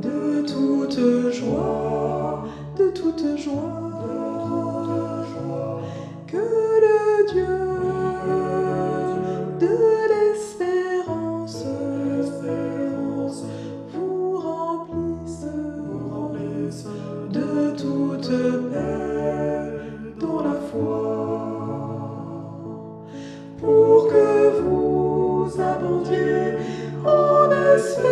de toute joie, de toute joie, que le Dieu de l'espérance vous remplisse de toute paix dans la foi, pour que vous abondiez en espérance.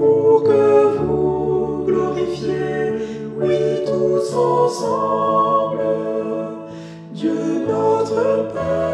pour que vous glorifiez, oui tous ensemble, Dieu notre Père.